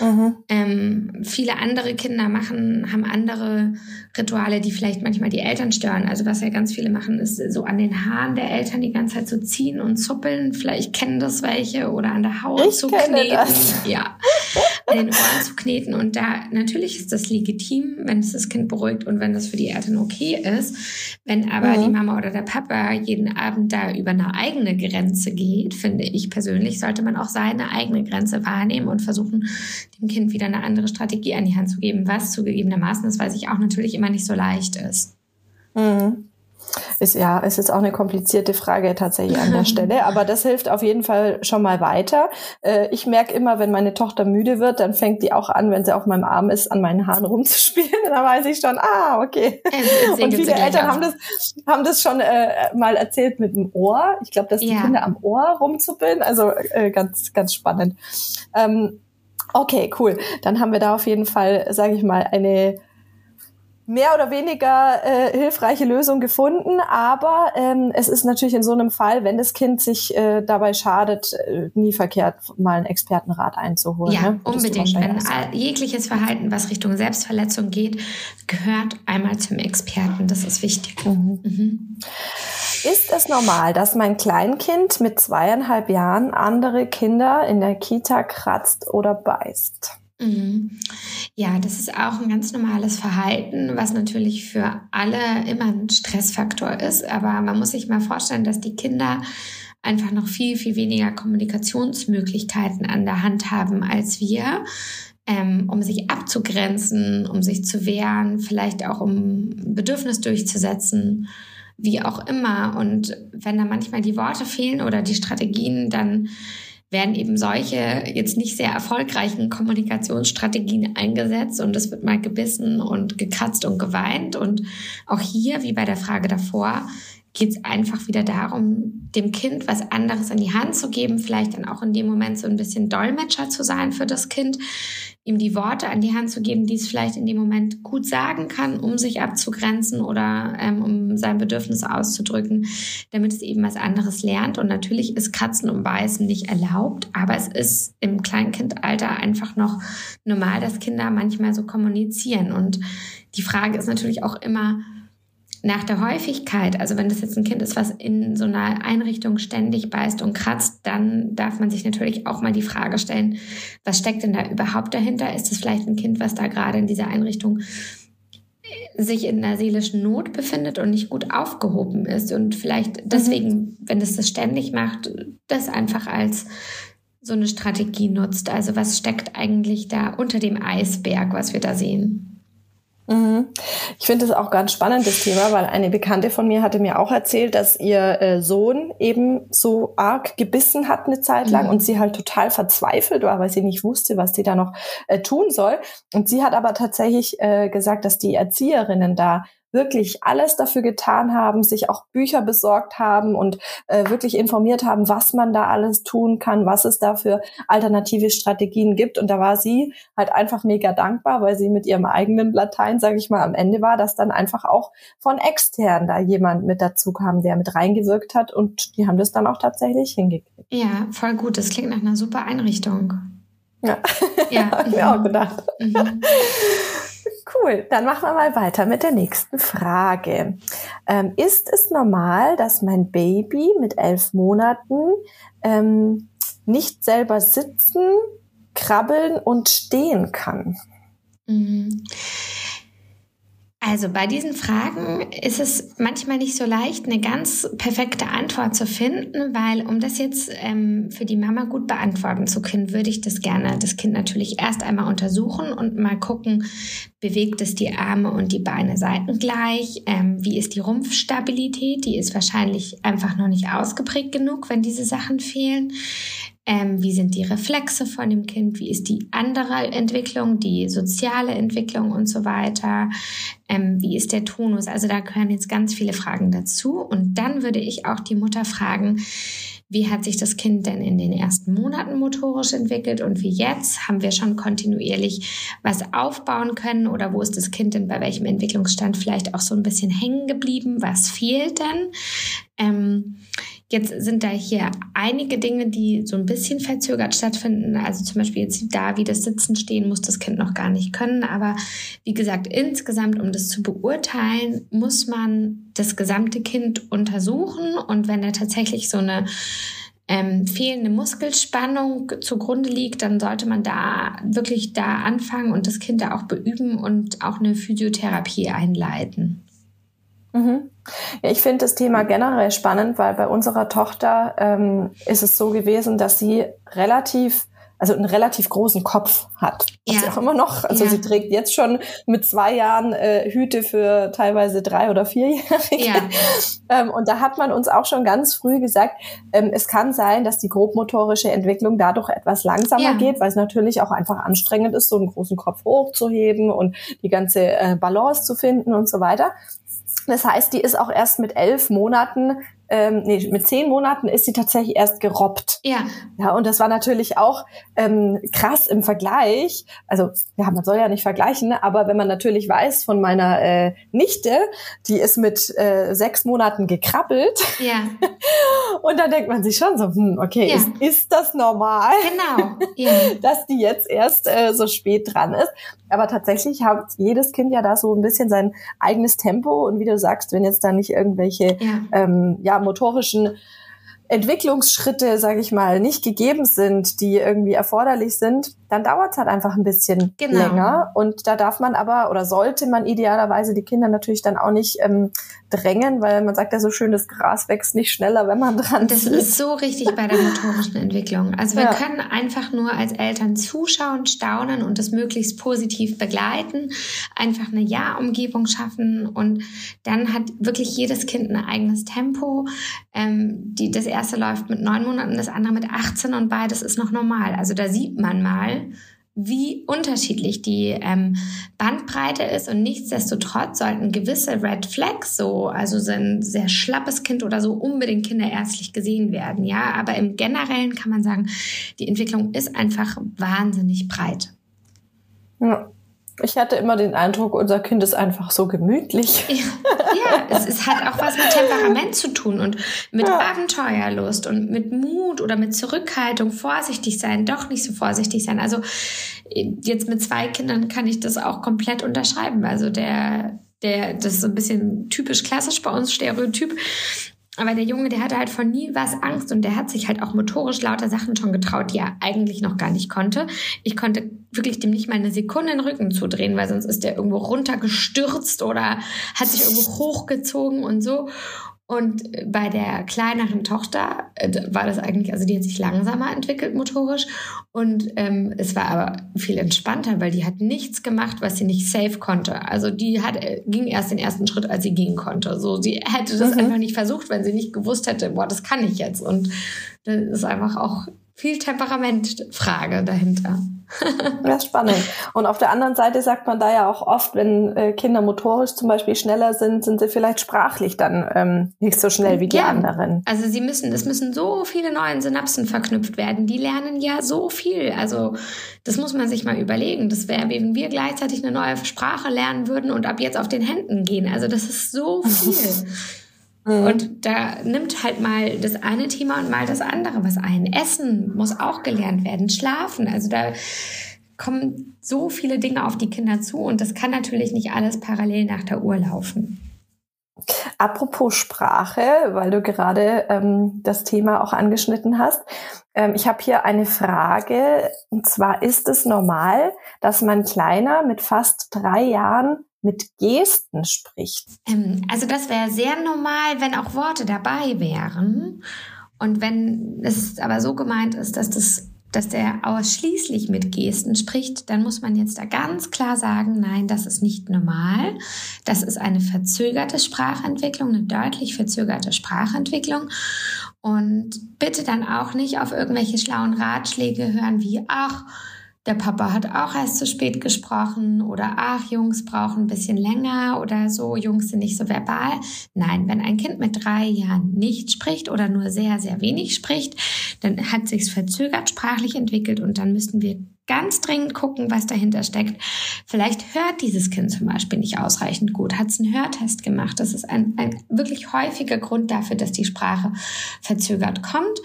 Mhm. Ähm, viele andere Kinder machen, haben andere Rituale, die vielleicht manchmal die Eltern stören. Also was ja ganz viele machen, ist so an den Haaren der Eltern die ganze Zeit so ziehen und zuppeln. Vielleicht kennen das welche oder an der Haut ich zu kneten. Das. Ja, an den Ohren zu kneten. Und da natürlich ist das legitim, wenn es das Kind beruhigt und wenn das für die Eltern okay ist. Wenn aber mhm. die Mama oder der Papa jeden Abend da über eine eigene Grenze geht, finde ich persönlich, sollte man auch seine eigene Grenze wahrnehmen und versuchen, dem Kind wieder eine andere Strategie an die Hand zu geben, was zugegebenermaßen, das weiß ich auch natürlich immer nicht so leicht ist. Mhm. Ist ja, ist jetzt auch eine komplizierte Frage tatsächlich an der Stelle, aber das hilft auf jeden Fall schon mal weiter. Äh, ich merke immer, wenn meine Tochter müde wird, dann fängt die auch an, wenn sie auf meinem Arm ist, an meinen Haaren rumzuspielen. dann weiß ich schon, ah, okay. Und viele Eltern haben das, haben das schon äh, mal erzählt mit dem Ohr. Ich glaube, dass die ja. Kinder am Ohr rumzuppeln. Also äh, ganz, ganz spannend. Ähm, okay, cool. Dann haben wir da auf jeden Fall, sage ich mal, eine mehr oder weniger äh, hilfreiche Lösung gefunden, aber ähm, es ist natürlich in so einem Fall, wenn das Kind sich äh, dabei schadet, äh, nie verkehrt, mal einen Expertenrat einzuholen. Ja, ne? unbedingt. Wenn jegliches Verhalten, was Richtung Selbstverletzung geht, gehört einmal zum Experten. Das ist wichtig. Mhm. Mhm. Ist es normal, dass mein Kleinkind mit zweieinhalb Jahren andere Kinder in der Kita kratzt oder beißt? Mhm. Ja, das ist auch ein ganz normales Verhalten, was natürlich für alle immer ein Stressfaktor ist. Aber man muss sich mal vorstellen, dass die Kinder einfach noch viel, viel weniger Kommunikationsmöglichkeiten an der Hand haben als wir, ähm, um sich abzugrenzen, um sich zu wehren, vielleicht auch um Bedürfnis durchzusetzen, wie auch immer. Und wenn da manchmal die Worte fehlen oder die Strategien, dann werden eben solche jetzt nicht sehr erfolgreichen Kommunikationsstrategien eingesetzt und es wird mal gebissen und gekratzt und geweint. Und auch hier, wie bei der Frage davor, geht es einfach wieder darum, dem Kind was anderes in die Hand zu geben, vielleicht dann auch in dem Moment so ein bisschen Dolmetscher zu sein für das Kind, ihm die Worte an die Hand zu geben, die es vielleicht in dem Moment gut sagen kann, um sich abzugrenzen oder ähm, um sein Bedürfnis auszudrücken, damit es eben was anderes lernt. Und natürlich ist Kratzen und Beißen nicht erlaubt, aber es ist im Kleinkindalter einfach noch normal, dass Kinder manchmal so kommunizieren. Und die Frage ist natürlich auch immer, nach der Häufigkeit, also wenn das jetzt ein Kind ist, was in so einer Einrichtung ständig beißt und kratzt, dann darf man sich natürlich auch mal die Frage stellen, was steckt denn da überhaupt dahinter? Ist es vielleicht ein Kind, was da gerade in dieser Einrichtung sich in einer seelischen Not befindet und nicht gut aufgehoben ist und vielleicht mhm. deswegen, wenn es das ständig macht, das einfach als so eine Strategie nutzt. Also was steckt eigentlich da unter dem Eisberg, was wir da sehen? Mhm. Ich finde es auch ganz spannend, das Thema, weil eine Bekannte von mir hatte mir auch erzählt, dass ihr äh, Sohn eben so arg gebissen hat eine Zeit lang mhm. und sie halt total verzweifelt war, weil sie nicht wusste, was sie da noch äh, tun soll. Und sie hat aber tatsächlich äh, gesagt, dass die Erzieherinnen da wirklich alles dafür getan haben, sich auch Bücher besorgt haben und äh, wirklich informiert haben, was man da alles tun kann, was es da für alternative Strategien gibt. Und da war sie halt einfach mega dankbar, weil sie mit ihrem eigenen Latein, sage ich mal, am Ende war, dass dann einfach auch von extern da jemand mit dazu kam, der mit reingewirkt hat und die haben das dann auch tatsächlich hingekriegt. Ja, voll gut. Das klingt nach einer super Einrichtung. Ja, ja. habe ich mir auch gedacht. Mhm. Cool, dann machen wir mal weiter mit der nächsten Frage. Ähm, ist es normal, dass mein Baby mit elf Monaten ähm, nicht selber sitzen, krabbeln und stehen kann? Mhm. Also bei diesen Fragen ist es manchmal nicht so leicht, eine ganz perfekte Antwort zu finden, weil um das jetzt ähm, für die Mama gut beantworten zu können, würde ich das gerne das Kind natürlich erst einmal untersuchen und mal gucken, bewegt es die Arme und die Beine seitengleich, ähm, wie ist die Rumpfstabilität, die ist wahrscheinlich einfach noch nicht ausgeprägt genug, wenn diese Sachen fehlen. Ähm, wie sind die Reflexe von dem Kind? Wie ist die andere Entwicklung, die soziale Entwicklung und so weiter? Ähm, wie ist der Tonus? Also da gehören jetzt ganz viele Fragen dazu. Und dann würde ich auch die Mutter fragen, wie hat sich das Kind denn in den ersten Monaten motorisch entwickelt und wie jetzt? Haben wir schon kontinuierlich was aufbauen können oder wo ist das Kind denn bei welchem Entwicklungsstand vielleicht auch so ein bisschen hängen geblieben? Was fehlt denn? Ähm, Jetzt sind da hier einige Dinge, die so ein bisschen verzögert stattfinden. Also zum Beispiel jetzt da, wie das Sitzen stehen, muss das Kind noch gar nicht können. Aber wie gesagt, insgesamt, um das zu beurteilen, muss man das gesamte Kind untersuchen. Und wenn da tatsächlich so eine ähm, fehlende Muskelspannung zugrunde liegt, dann sollte man da wirklich da anfangen und das Kind da auch beüben und auch eine Physiotherapie einleiten. Mhm. Ja, ich finde das Thema generell spannend, weil bei unserer Tochter ähm, ist es so gewesen, dass sie relativ also einen relativ großen Kopf hat. Ja. Sie auch immer noch. Also ja. sie trägt jetzt schon mit zwei Jahren äh, Hüte für teilweise drei oder vierjährige. Ja. ähm, und da hat man uns auch schon ganz früh gesagt, ähm, es kann sein, dass die grobmotorische Entwicklung dadurch etwas langsamer ja. geht, weil es natürlich auch einfach anstrengend ist, so einen großen Kopf hochzuheben und die ganze äh, Balance zu finden und so weiter. Das heißt, die ist auch erst mit elf Monaten ähm, nee, mit zehn Monaten ist sie tatsächlich erst gerobbt. Ja. Ja, und das war natürlich auch ähm, krass im Vergleich. Also, ja, man soll ja nicht vergleichen, aber wenn man natürlich weiß von meiner äh, Nichte, die ist mit äh, sechs Monaten gekrabbelt. Ja. und dann denkt man sich schon so, hm, okay, ja. ist, ist das normal? Genau. Ja. dass die jetzt erst äh, so spät dran ist. Aber tatsächlich hat jedes Kind ja da so ein bisschen sein eigenes Tempo. Und wie du sagst, wenn jetzt da nicht irgendwelche ja. Ähm, ja, motorischen Entwicklungsschritte, sage ich mal, nicht gegeben sind, die irgendwie erforderlich sind, dann dauert es halt einfach ein bisschen genau. länger. Und da darf man aber oder sollte man idealerweise die Kinder natürlich dann auch nicht ähm, drängen, weil man sagt ja so schön, das Gras wächst nicht schneller, wenn man dran Das zieht. ist so richtig bei der motorischen Entwicklung. Also wir ja. können einfach nur als Eltern zuschauen, staunen und das möglichst positiv begleiten, einfach eine Ja-Umgebung schaffen und dann hat wirklich jedes Kind ein eigenes Tempo. Ähm, die, das erste läuft mit neun Monaten, das andere mit 18 und beides ist noch normal. Also da sieht man mal, wie unterschiedlich die ähm, Bandbreite ist und nichtsdestotrotz sollten gewisse Red Flags so, also so ein sehr schlappes Kind oder so unbedingt kinderärztlich gesehen werden, ja. Aber im Generellen kann man sagen, die Entwicklung ist einfach wahnsinnig breit. Ja. Ich hatte immer den Eindruck, unser Kind ist einfach so gemütlich. Ja, ja es, es, hat auch was mit Temperament zu tun und mit ja. Abenteuerlust und mit Mut oder mit Zurückhaltung, vorsichtig sein, doch nicht so vorsichtig sein. Also jetzt mit zwei Kindern kann ich das auch komplett unterschreiben. Also der, der, das ist so ein bisschen typisch klassisch bei uns, Stereotyp. Aber der Junge, der hatte halt von nie was Angst und der hat sich halt auch motorisch lauter Sachen schon getraut, die er eigentlich noch gar nicht konnte. Ich konnte wirklich dem nicht mal eine Sekunde den Rücken zudrehen, weil sonst ist der irgendwo runtergestürzt oder hat sich irgendwo hochgezogen und so. Und bei der kleineren Tochter äh, war das eigentlich, also die hat sich langsamer entwickelt motorisch und ähm, es war aber viel entspannter, weil die hat nichts gemacht, was sie nicht safe konnte. Also die hat äh, ging erst den ersten Schritt, als sie gehen konnte. So sie hätte das mhm. einfach nicht versucht, wenn sie nicht gewusst hätte, boah, das kann ich jetzt. Und das ist einfach auch viel Temperamentfrage dahinter. das ist spannend. Und auf der anderen Seite sagt man da ja auch oft, wenn äh, Kinder motorisch zum Beispiel schneller sind, sind sie vielleicht sprachlich dann ähm, nicht so schnell wie die ja. anderen. Also sie müssen, es müssen so viele neue Synapsen verknüpft werden. Die lernen ja so viel. Also das muss man sich mal überlegen. Das wäre, wenn wir gleichzeitig eine neue Sprache lernen würden und ab jetzt auf den Händen gehen. Also das ist so viel. Mhm. Und da nimmt halt mal das eine Thema und mal das andere was ein. Essen muss auch gelernt werden, schlafen. Also da kommen so viele Dinge auf die Kinder zu und das kann natürlich nicht alles parallel nach der Uhr laufen. Apropos Sprache, weil du gerade ähm, das Thema auch angeschnitten hast. Ähm, ich habe hier eine Frage, und zwar ist es normal, dass mein Kleiner mit fast drei Jahren mit Gesten spricht. Ähm, also das wäre sehr normal, wenn auch Worte dabei wären. Und wenn es aber so gemeint ist, dass das dass der ausschließlich mit Gesten spricht, dann muss man jetzt da ganz klar sagen, nein, das ist nicht normal. Das ist eine verzögerte Sprachentwicklung, eine deutlich verzögerte Sprachentwicklung. Und bitte dann auch nicht auf irgendwelche schlauen Ratschläge hören wie, ach, der Papa hat auch erst zu spät gesprochen oder ach, Jungs brauchen ein bisschen länger oder so, Jungs sind nicht so verbal. Nein, wenn ein Kind mit drei Jahren nicht spricht oder nur sehr, sehr wenig spricht, dann hat sich's verzögert sprachlich entwickelt und dann müssten wir ganz dringend gucken, was dahinter steckt. Vielleicht hört dieses Kind zum Beispiel nicht ausreichend gut, hat es einen Hörtest gemacht. Das ist ein, ein wirklich häufiger Grund dafür, dass die Sprache verzögert kommt.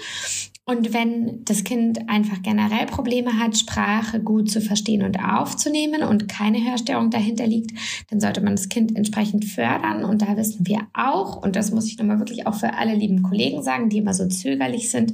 Und wenn das Kind einfach generell Probleme hat, Sprache gut zu verstehen und aufzunehmen und keine Hörstörung dahinter liegt, dann sollte man das Kind entsprechend fördern. Und da wissen wir auch, und das muss ich nochmal wirklich auch für alle lieben Kollegen sagen, die immer so zögerlich sind,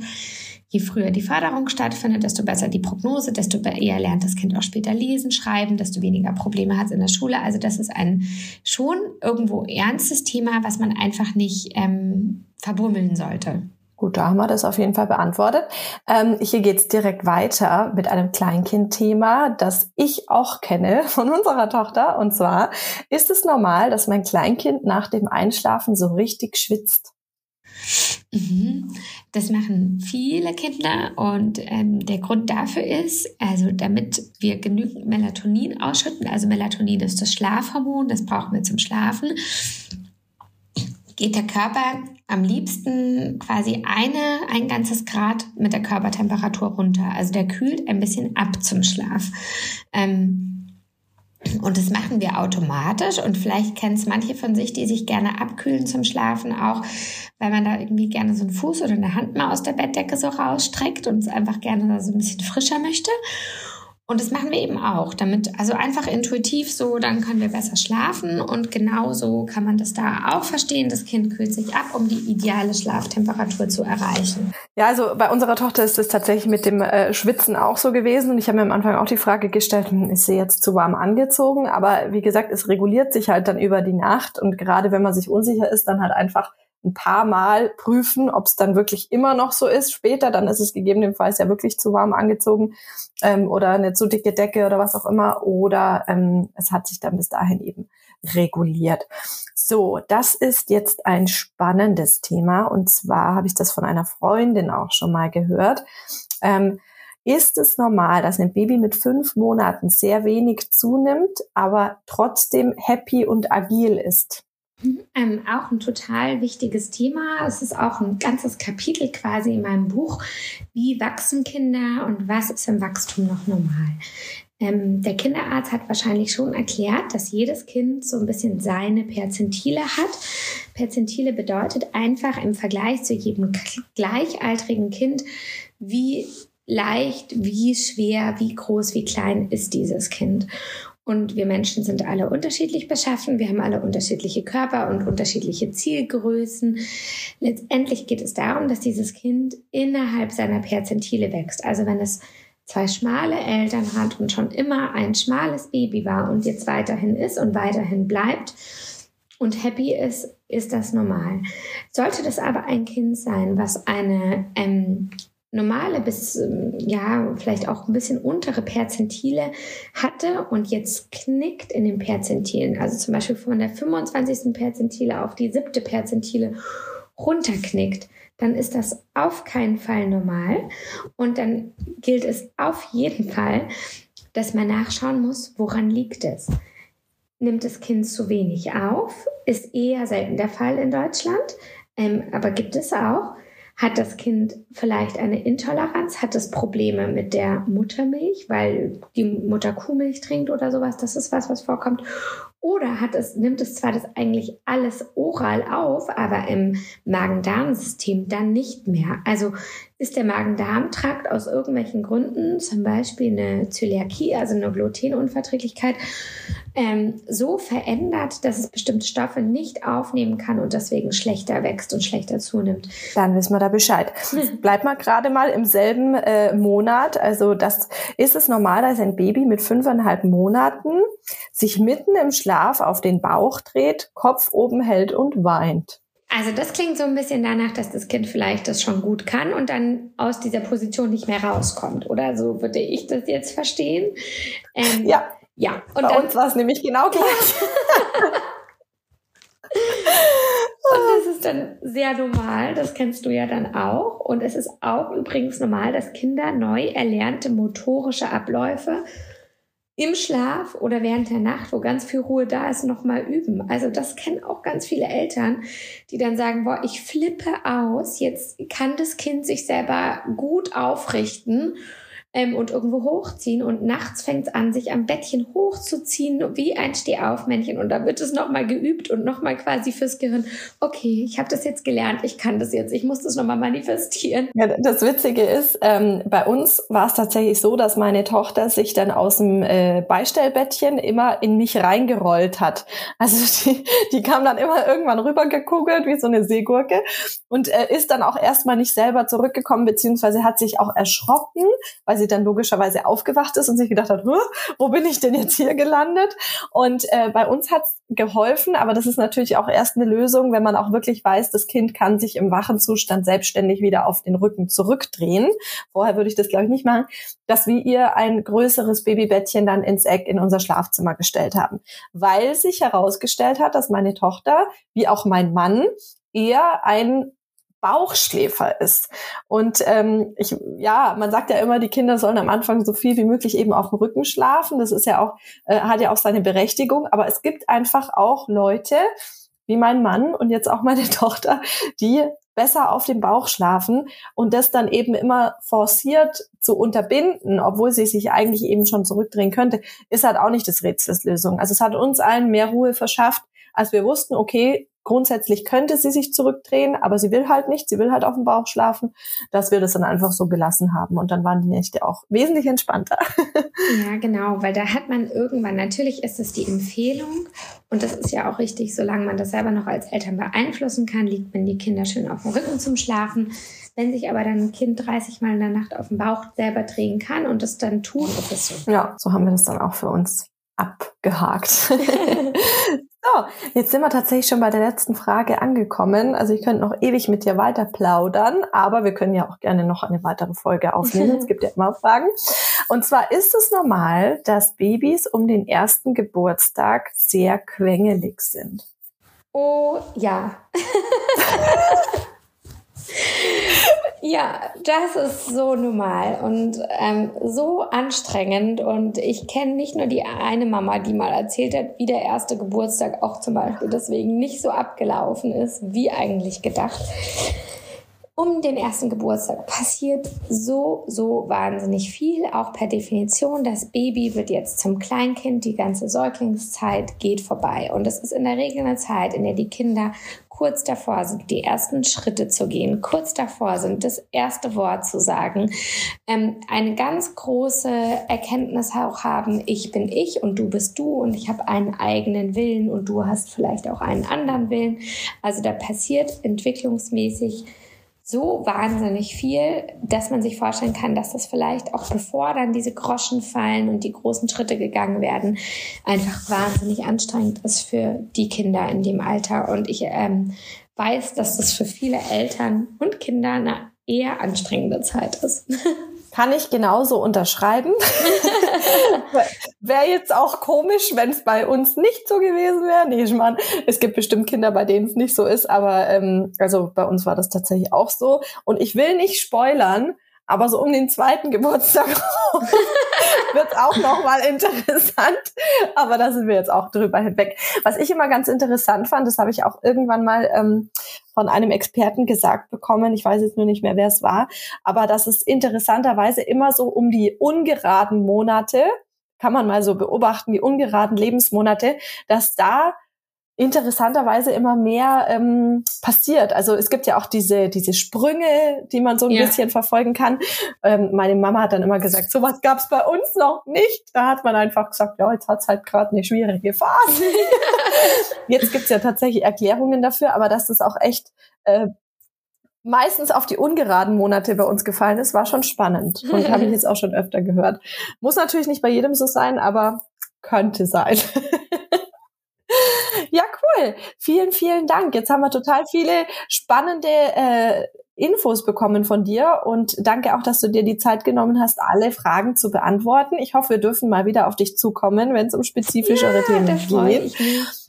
je früher die Förderung stattfindet, desto besser die Prognose, desto eher lernt das Kind auch später lesen, schreiben, desto weniger Probleme hat es in der Schule. Also das ist ein schon irgendwo ernstes Thema, was man einfach nicht ähm, verbummeln sollte. Gut, da haben wir das auf jeden Fall beantwortet. Ähm, hier geht's direkt weiter mit einem Kleinkind-Thema, das ich auch kenne von unserer Tochter. Und zwar ist es normal, dass mein Kleinkind nach dem Einschlafen so richtig schwitzt. Mhm. Das machen viele Kinder und ähm, der Grund dafür ist, also damit wir genügend Melatonin ausschütten, also Melatonin ist das Schlafhormon, das brauchen wir zum Schlafen geht der Körper am liebsten quasi eine, ein ganzes Grad mit der Körpertemperatur runter. Also der kühlt ein bisschen ab zum Schlaf. Ähm, und das machen wir automatisch und vielleicht kennen es manche von sich, die sich gerne abkühlen zum Schlafen, auch weil man da irgendwie gerne so einen Fuß oder eine Hand mal aus der Bettdecke so rausstreckt und es einfach gerne so ein bisschen frischer möchte. Und das machen wir eben auch, damit, also einfach intuitiv so, dann können wir besser schlafen und genauso kann man das da auch verstehen. Das Kind kühlt sich ab, um die ideale Schlaftemperatur zu erreichen. Ja, also bei unserer Tochter ist es tatsächlich mit dem äh, Schwitzen auch so gewesen und ich habe mir am Anfang auch die Frage gestellt, hm, ist sie jetzt zu warm angezogen? Aber wie gesagt, es reguliert sich halt dann über die Nacht und gerade wenn man sich unsicher ist, dann halt einfach ein paar Mal prüfen, ob es dann wirklich immer noch so ist. Später, dann ist es gegebenenfalls ja wirklich zu warm angezogen ähm, oder eine zu dicke Decke oder was auch immer. Oder ähm, es hat sich dann bis dahin eben reguliert. So, das ist jetzt ein spannendes Thema. Und zwar habe ich das von einer Freundin auch schon mal gehört. Ähm, ist es normal, dass ein Baby mit fünf Monaten sehr wenig zunimmt, aber trotzdem happy und agil ist? Ähm, auch ein total wichtiges Thema. Es ist auch ein ganzes Kapitel quasi in meinem Buch. Wie wachsen Kinder und was ist im Wachstum noch normal? Ähm, der Kinderarzt hat wahrscheinlich schon erklärt, dass jedes Kind so ein bisschen seine Perzentile hat. Perzentile bedeutet einfach im Vergleich zu jedem gleichaltrigen Kind, wie leicht, wie schwer, wie groß, wie klein ist dieses Kind. Und wir Menschen sind alle unterschiedlich beschaffen. Wir haben alle unterschiedliche Körper und unterschiedliche Zielgrößen. Letztendlich geht es darum, dass dieses Kind innerhalb seiner Perzentile wächst. Also wenn es zwei schmale Eltern hat und schon immer ein schmales Baby war und jetzt weiterhin ist und weiterhin bleibt und happy ist, ist das normal. Sollte das aber ein Kind sein, was eine ähm, normale bis ähm, ja vielleicht auch ein bisschen untere Perzentile hatte und jetzt knickt in den Perzentilen, also zum Beispiel von der 25. Perzentile auf die siebte Perzentile runterknickt, dann ist das auf keinen Fall normal und dann gilt es auf jeden Fall, dass man nachschauen muss, woran liegt es. Nimmt das Kind zu wenig auf, ist eher selten der Fall in Deutschland, ähm, aber gibt es auch. Hat das Kind vielleicht eine Intoleranz? Hat es Probleme mit der Muttermilch, weil die Mutter Kuhmilch trinkt oder sowas? Das ist was, was vorkommt. Oder hat es, nimmt es zwar das eigentlich alles oral auf, aber im Magen-Darm-System dann nicht mehr. Also ist der Magen-Darm-Trakt aus irgendwelchen Gründen, zum Beispiel eine Zöliakie, also eine Glutenunverträglichkeit, ähm, so verändert, dass es bestimmte Stoffe nicht aufnehmen kann und deswegen schlechter wächst und schlechter zunimmt. Dann wissen wir da Bescheid. Bleibt mal gerade mal im selben äh, Monat. Also das ist es normal, dass ein Baby mit fünfeinhalb Monaten sich mitten im Schlaf auf den Bauch dreht, Kopf oben hält und weint. Also das klingt so ein bisschen danach, dass das Kind vielleicht das schon gut kann und dann aus dieser Position nicht mehr rauskommt. Oder so würde ich das jetzt verstehen. Ähm, ja. Ja. Und Bei dann, uns war es nämlich genau gleich. und das ist dann sehr normal, das kennst du ja dann auch. Und es ist auch übrigens normal, dass Kinder neu erlernte motorische Abläufe im Schlaf oder während der Nacht, wo ganz viel Ruhe da ist, nochmal üben. Also das kennen auch ganz viele Eltern, die dann sagen, boah, ich flippe aus, jetzt kann das Kind sich selber gut aufrichten ähm, und irgendwo hochziehen. Und nachts fängt es an, sich am Bettchen hochzuziehen, wie ein Stehaufmännchen. Und da wird es nochmal geübt und nochmal quasi fürs Gehirn, okay, ich habe das jetzt gelernt, ich kann das jetzt, ich muss das nochmal manifestieren. Ja, das Witzige ist, ähm, bei uns war es tatsächlich so, dass meine Tochter sich dann aus dem äh, Beistellbettchen immer in mich reingerollt hat. Also die, die kam dann immer irgendwann rübergekugelt wie so eine Seegurke und äh, ist dann auch erstmal nicht selber zurückgekommen, beziehungsweise hat sich auch erschrocken, weil sie dann logischerweise aufgewacht ist und sich gedacht hat, wo bin ich denn jetzt hier gelandet? Und äh, bei uns hat's geholfen, aber das ist natürlich auch erst eine Lösung, wenn man auch wirklich weiß, das Kind kann sich im wachen Zustand selbstständig wieder auf den Rücken zurückdrehen. Vorher würde ich das, glaube ich, nicht machen, dass wir ihr ein größeres Babybettchen dann ins Eck in unser Schlafzimmer gestellt haben. Weil sich herausgestellt hat, dass meine Tochter, wie auch mein Mann, eher ein Bauchschläfer ist. Und ähm, ich, ja, man sagt ja immer, die Kinder sollen am Anfang so viel wie möglich eben auf dem Rücken schlafen. Das ist ja auch, äh, hat ja auch seine Berechtigung. Aber es gibt einfach auch Leute, wie mein Mann und jetzt auch meine Tochter, die besser auf dem Bauch schlafen und das dann eben immer forciert zu unterbinden, obwohl sie sich eigentlich eben schon zurückdrehen könnte, ist halt auch nicht das Rätselslösung. Also es hat uns allen mehr Ruhe verschafft, als wir wussten, okay, grundsätzlich könnte sie sich zurückdrehen, aber sie will halt nicht, sie will halt auf dem Bauch schlafen, dass wir das dann einfach so gelassen haben. Und dann waren die Nächte auch wesentlich entspannter. Ja, genau, weil da hat man irgendwann, natürlich ist es die Empfehlung und das ist ja auch richtig, solange man das selber noch als Eltern beeinflussen kann, liegt man die Kinder schön auf dem Rücken zum Schlafen. Wenn sich aber dann ein Kind 30 Mal in der Nacht auf dem Bauch selber drehen kann und es dann tut, ist es so. Ja, so haben wir das dann auch für uns abgehakt. So, jetzt sind wir tatsächlich schon bei der letzten Frage angekommen. Also ich könnte noch ewig mit dir weiter plaudern, aber wir können ja auch gerne noch eine weitere Folge aufnehmen. es gibt ja immer Fragen. Und zwar ist es normal, dass Babys um den ersten Geburtstag sehr quengelig sind. Oh ja. Ja, das ist so normal und ähm, so anstrengend. Und ich kenne nicht nur die eine Mama, die mal erzählt hat, wie der erste Geburtstag auch zum Beispiel deswegen nicht so abgelaufen ist, wie eigentlich gedacht. Um den ersten Geburtstag passiert so, so wahnsinnig viel, auch per Definition. Das Baby wird jetzt zum Kleinkind, die ganze Säuglingszeit geht vorbei. Und es ist in der Regel eine Zeit, in der die Kinder kurz davor sind, die ersten Schritte zu gehen, kurz davor sind, das erste Wort zu sagen, ähm, eine ganz große Erkenntnis auch haben, ich bin ich und du bist du und ich habe einen eigenen Willen und du hast vielleicht auch einen anderen Willen. Also da passiert entwicklungsmäßig so wahnsinnig viel, dass man sich vorstellen kann, dass das vielleicht auch bevor dann diese Groschen fallen und die großen Schritte gegangen werden, einfach wahnsinnig anstrengend ist für die Kinder in dem Alter. Und ich ähm, weiß, dass das für viele Eltern und Kinder eine eher anstrengende Zeit ist. Kann ich genauso unterschreiben. wäre jetzt auch komisch, wenn es bei uns nicht so gewesen wäre. Nee, ich meine, es gibt bestimmt Kinder, bei denen es nicht so ist, aber ähm, also bei uns war das tatsächlich auch so. Und ich will nicht spoilern, aber so um den zweiten Geburtstag wird auch noch mal interessant. Aber da sind wir jetzt auch drüber hinweg. Was ich immer ganz interessant fand, das habe ich auch irgendwann mal ähm, von einem Experten gesagt bekommen. Ich weiß jetzt nur nicht mehr, wer es war. Aber dass es interessanterweise immer so um die ungeraden Monate, kann man mal so beobachten, die ungeraden Lebensmonate, dass da interessanterweise immer mehr ähm, passiert. Also es gibt ja auch diese, diese Sprünge, die man so ein ja. bisschen verfolgen kann. Ähm, meine Mama hat dann immer gesagt, sowas gab es bei uns noch nicht. Da hat man einfach gesagt, ja, jetzt hat's halt gerade eine schwierige Phase. jetzt gibt's ja tatsächlich Erklärungen dafür, aber dass das auch echt äh, meistens auf die ungeraden Monate bei uns gefallen ist, war schon spannend und habe ich jetzt auch schon öfter gehört. Muss natürlich nicht bei jedem so sein, aber könnte sein. Ja, cool. Vielen, vielen Dank. Jetzt haben wir total viele spannende äh, Infos bekommen von dir und danke auch, dass du dir die Zeit genommen hast, alle Fragen zu beantworten. Ich hoffe, wir dürfen mal wieder auf dich zukommen, wenn es um spezifischere ja, Themen geht.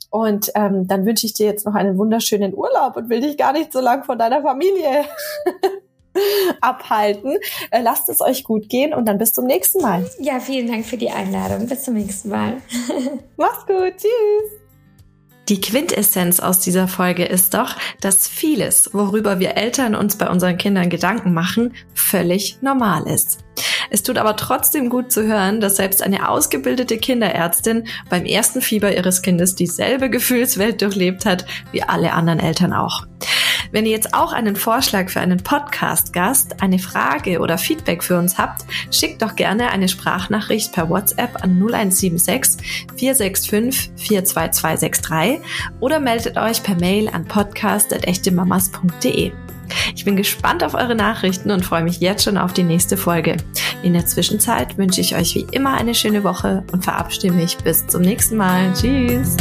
Und ähm, dann wünsche ich dir jetzt noch einen wunderschönen Urlaub und will dich gar nicht so lang von deiner Familie abhalten. Äh, lasst es euch gut gehen und dann bis zum nächsten Mal. Ja, vielen Dank für die Einladung. Bis zum nächsten Mal. Mach's gut. Tschüss. Die Quintessenz aus dieser Folge ist doch, dass vieles, worüber wir Eltern uns bei unseren Kindern Gedanken machen, völlig normal ist. Es tut aber trotzdem gut zu hören, dass selbst eine ausgebildete Kinderärztin beim ersten Fieber ihres Kindes dieselbe Gefühlswelt durchlebt hat wie alle anderen Eltern auch. Wenn ihr jetzt auch einen Vorschlag für einen Podcast-Gast, eine Frage oder Feedback für uns habt, schickt doch gerne eine Sprachnachricht per WhatsApp an 0176 465 42263 oder meldet euch per Mail an podcast.echtemamas.de. Ich bin gespannt auf eure Nachrichten und freue mich jetzt schon auf die nächste Folge. In der Zwischenzeit wünsche ich euch wie immer eine schöne Woche und verabschiede mich bis zum nächsten Mal. Tschüss!